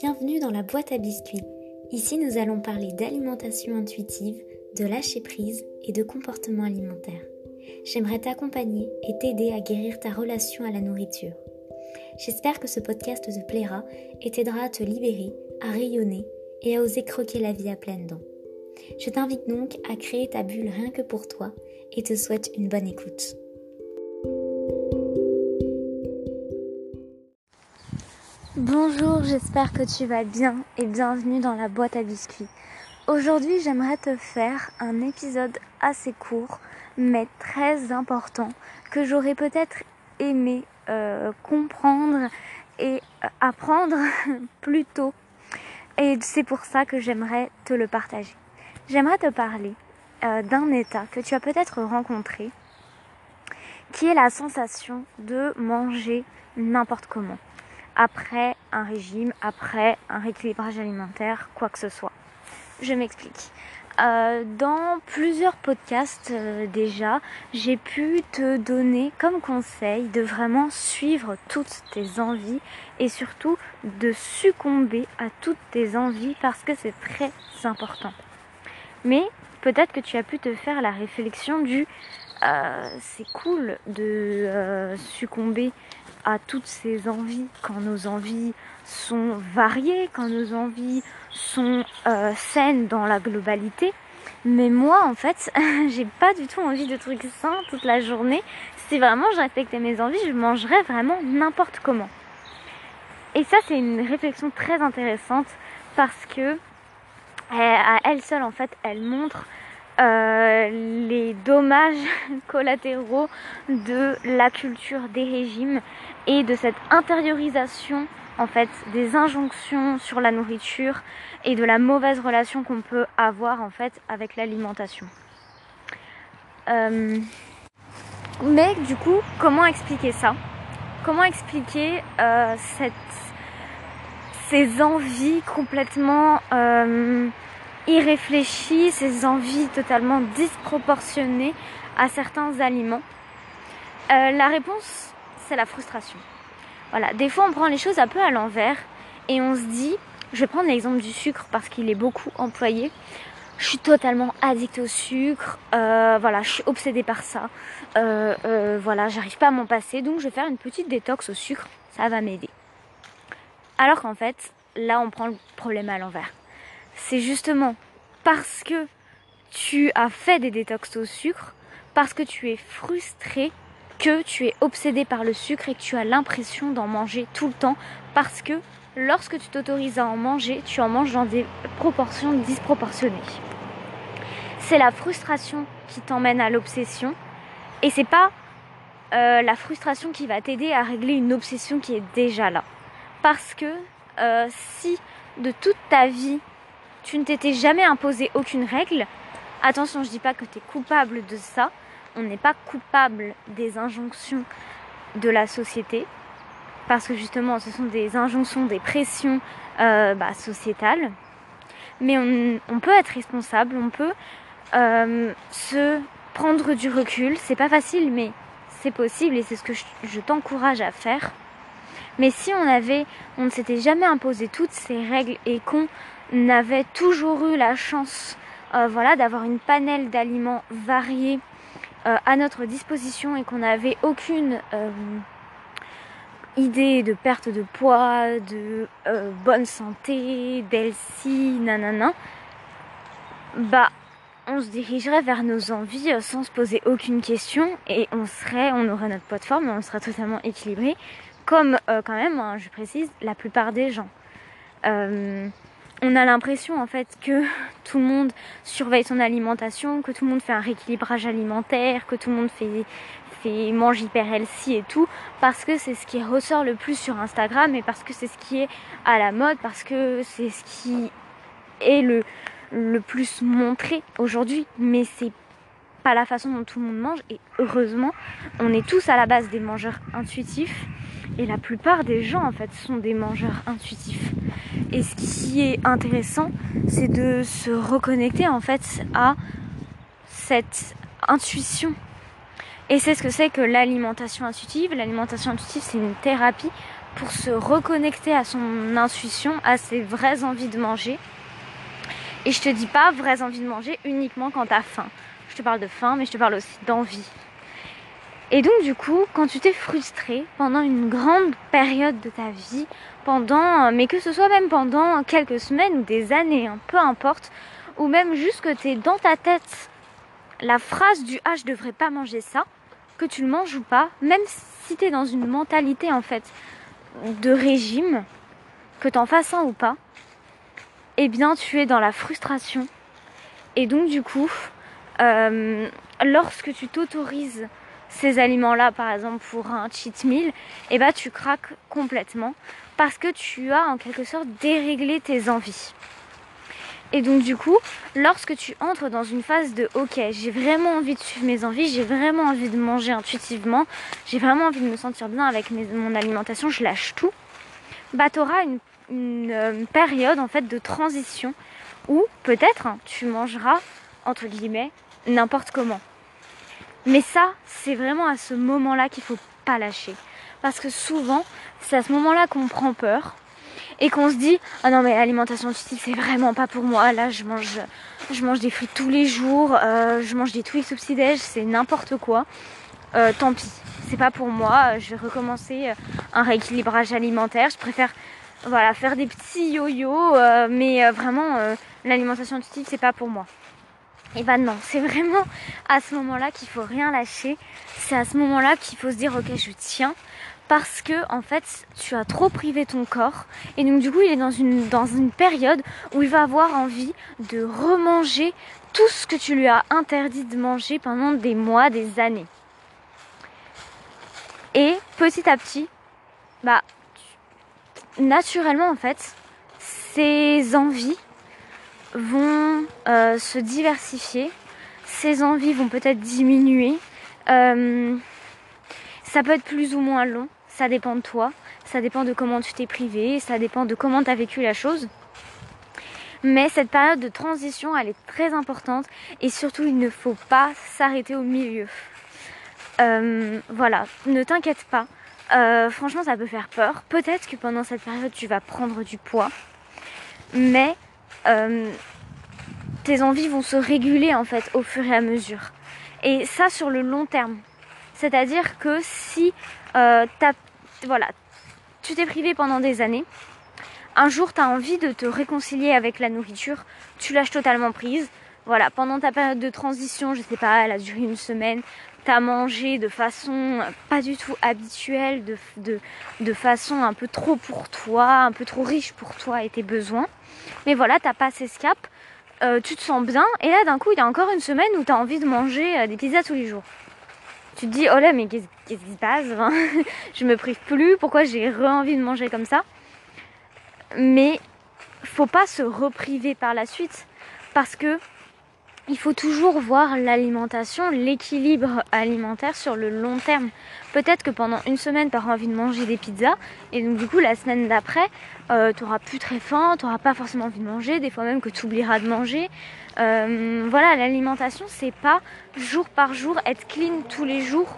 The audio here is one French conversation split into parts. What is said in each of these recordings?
Bienvenue dans la boîte à biscuits. Ici, nous allons parler d'alimentation intuitive, de lâcher prise et de comportement alimentaire. J'aimerais t'accompagner et t'aider à guérir ta relation à la nourriture. J'espère que ce podcast te plaira et t'aidera à te libérer, à rayonner et à oser croquer la vie à pleines dents. Je t'invite donc à créer ta bulle rien que pour toi et te souhaite une bonne écoute. Bonjour, j'espère que tu vas bien et bienvenue dans la boîte à biscuits. Aujourd'hui, j'aimerais te faire un épisode assez court mais très important que j'aurais peut-être aimé euh, comprendre et euh, apprendre plus tôt. Et c'est pour ça que j'aimerais te le partager. J'aimerais te parler euh, d'un état que tu as peut-être rencontré qui est la sensation de manger n'importe comment après un régime, après un rééquilibrage alimentaire, quoi que ce soit. Je m'explique. Euh, dans plusieurs podcasts euh, déjà, j'ai pu te donner comme conseil de vraiment suivre toutes tes envies et surtout de succomber à toutes tes envies parce que c'est très important. Mais peut-être que tu as pu te faire la réflexion du euh, c'est cool de succomber à toutes ces envies, quand nos envies sont variées, quand nos envies sont euh, saines dans la globalité. Mais moi, en fait, j'ai pas du tout envie de trucs sains toute la journée. Si vraiment je respectais mes envies, je mangerais vraiment n'importe comment. Et ça, c'est une réflexion très intéressante parce que à elle seule, en fait, elle montre euh, les dommages collatéraux de la culture des régimes et de cette intériorisation en fait des injonctions sur la nourriture et de la mauvaise relation qu'on peut avoir en fait avec l'alimentation. Euh, mais du coup, comment expliquer ça? Comment expliquer euh, cette, ces envies complètement irréfléchis, ces envies totalement disproportionnées à certains aliments euh, La réponse, c'est la frustration. Voilà, des fois on prend les choses un peu à l'envers et on se dit, je vais prendre l'exemple du sucre parce qu'il est beaucoup employé. Je suis totalement addict au sucre, euh, voilà, je suis obsédée par ça, euh, voilà, j'arrive pas à m'en passer, donc je vais faire une petite détox au sucre, ça va m'aider. Alors qu'en fait, là on prend le problème à l'envers c'est justement parce que tu as fait des détox au sucre, parce que tu es frustré, que tu es obsédé par le sucre et que tu as l'impression d'en manger tout le temps, parce que lorsque tu t'autorises à en manger, tu en manges dans des proportions disproportionnées. C'est la frustration qui t'emmène à l'obsession et c'est pas euh, la frustration qui va t'aider à régler une obsession qui est déjà là. Parce que euh, si de toute ta vie tu ne t'étais jamais imposé aucune règle. Attention, je dis pas que tu es coupable de ça. On n'est pas coupable des injonctions de la société. Parce que justement, ce sont des injonctions, des pressions euh, bah, sociétales. Mais on, peut être responsable, on peut euh, se prendre du recul. C'est pas facile, mais c'est possible et c'est ce que je t'encourage à faire. Mais si on avait, on ne s'était jamais imposé toutes ces règles et qu'on avait toujours eu la chance euh, voilà, d'avoir une panelle d'aliments variés euh, à notre disposition et qu'on n'avait aucune euh, idée de perte de poids, de bonne santé, d'healthy, nanana, bah on se dirigerait vers nos envies sans se poser aucune question et on serait, on aurait notre poids de on serait totalement équilibré, comme quand même, hein, je précise, la plupart des gens on a l'impression en fait que tout le monde surveille son alimentation, que tout le monde fait un rééquilibrage alimentaire, que tout le monde fait, mange hyper healthy et tout, parce que c'est ce qui ressort le plus sur Instagram et parce que c'est ce qui est à la mode, parce que c'est ce qui est le, le plus montré aujourd'hui. Mais c'est pas la façon dont tout le monde mange et heureusement, on est tous à la base des mangeurs intuitifs et la plupart des gens en fait sont des mangeurs intuitifs. Et ce qui est intéressant, c'est de se reconnecter en fait à cette intuition. Et c'est ce que c'est que l'alimentation intuitive. L'alimentation intuitive, c'est une thérapie pour se reconnecter à son intuition, à ses vraies envies de manger. Et je te dis pas vraies envies de manger uniquement quand tu as faim. Je te parle de faim, mais je te parle aussi d'envie. Et donc du coup, quand tu t'es frustré pendant une grande période de ta vie, pendant, mais que ce soit même pendant quelques semaines ou des années, hein, peu importe, ou même juste que tu es dans ta tête la phrase du ah je devrais pas manger ça, que tu le manges ou pas, même si tu es dans une mentalité en fait de régime, que tu en fasses un ou pas, eh bien tu es dans la frustration. Et donc du coup, euh, lorsque tu t'autorises ces aliments-là, par exemple pour un cheat meal, eh ben tu craques complètement parce que tu as en quelque sorte déréglé tes envies. Et donc du coup, lorsque tu entres dans une phase de ok, j'ai vraiment envie de suivre mes envies, j'ai vraiment envie de manger intuitivement, j'ai vraiment envie de me sentir bien avec mon alimentation, je lâche tout, bah tu auras une, euh, période en fait de transition où peut-être hein, tu mangeras entre guillemets n'importe comment. Mais ça, c'est vraiment à ce moment-là qu'il faut pas lâcher. Parce que souvent, c'est à ce moment-là qu'on prend peur et qu'on se dit ah non mais l'alimentation intuitive c'est vraiment pas pour moi. Là je mange je mange des fruits tous les jours euh, je mange des Twix au petit déj c'est n'importe quoi. Euh, tant pis c'est pas pour moi. Je vais recommencer euh, un rééquilibrage alimentaire. Je préfère voilà faire des petits yo-yo mais vraiment l'alimentation intuitive c'est pas pour moi et ben non, c'est vraiment à ce moment-là qu'il faut rien lâcher. C'est à ce moment-là qu'il faut se dire ok, je tiens parce que en fait, tu as trop privé ton corps et donc du coup, il est dans une dans une période où il va avoir envie de remanger tout ce que tu lui as interdit de manger pendant des mois, des années. Et petit à petit, bah naturellement en fait, ces envies vont euh, se diversifier, ces envies vont peut-être diminuer. Euh, ça peut être plus ou moins long, ça dépend de toi, ça dépend de comment tu t'es privé, ça dépend de comment tu as vécu la chose. Mais cette période de transition, elle est très importante et surtout, il ne faut pas s'arrêter au milieu. Euh, voilà, ne t'inquiète pas. franchement, ça peut faire peur. Peut-être que pendant cette période, tu vas prendre du poids. Mais euh, tes envies vont se réguler en fait au fur et à mesure. Et ça sur le long terme. C'est-à-dire que si euh, voilà, tu t'es privé pendant des années, un jour tu as envie de te réconcilier avec la nourriture, tu lâches totalement prise. Voilà, pendant ta période de transition, je sais pas, elle a duré une semaine, tu as mangé de façon pas du tout habituelle, de, façon un peu trop pour toi, un peu trop riche pour toi et tes besoins. Mais voilà, t'as passé ce cap, euh, tu te sens bien, et là d'un coup, il y a encore une semaine où tu as envie de manger euh, des pizzas tous les jours. Tu te dis, oh là, mais qu'est-ce qui se passe Je me prive plus, pourquoi j'ai re-envie de manger comme ça? Mais faut pas se repriver par la suite, parce que il faut toujours voir l'alimentation, l'équilibre alimentaire sur le long terme. Peut-être que pendant une semaine, tu auras envie de manger des pizzas, et donc du coup, la semaine d'après, euh, tu auras plus très faim, tu n'auras pas forcément envie de manger, des fois même que tu oublieras de manger. Euh, voilà, l'alimentation, c'est pas jour par jour être clean tous les jours.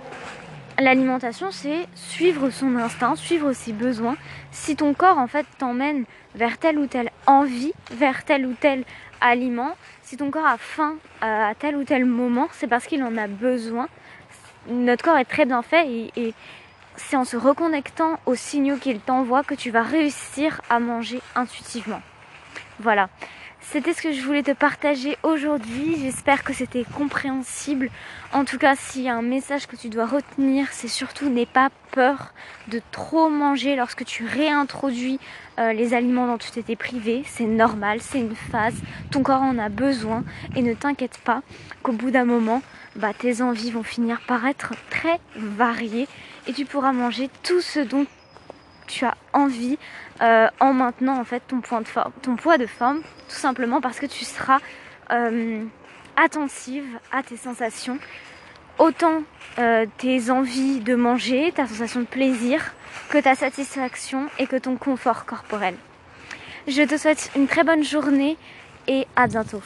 L'alimentation, c'est suivre son instinct, suivre ses besoins. Si ton corps, en fait, t'emmène vers telle ou telle envie, vers tel ou tel aliment, si ton corps a faim euh, à tel ou tel moment, c'est parce qu'il en a besoin. Notre corps est très bien fait et, c'est en se reconnectant aux signaux qu'il t'envoie que tu vas réussir à manger intuitivement. Voilà. C'était ce que je voulais te partager aujourd'hui. J'espère que c'était compréhensible. En tout cas, s'il y a un message que tu dois retenir, c'est surtout n'aie pas peur de trop manger lorsque tu réintroduis euh, les aliments dont tu t'étais privé. C'est normal, c'est une phase. Ton corps en a besoin. Et ne t'inquiète pas qu'au bout d'un moment, bah, tes envies vont finir par être très variées et tu pourras manger tout ce dont tu as envie euh, en maintenant en fait ton, poids de forme, tout simplement parce que tu seras euh, attentive à tes sensations, autant euh, tes envies de manger, ta sensation de plaisir, que ta satisfaction et que ton confort corporel. Je te souhaite une très bonne journée et à bientôt.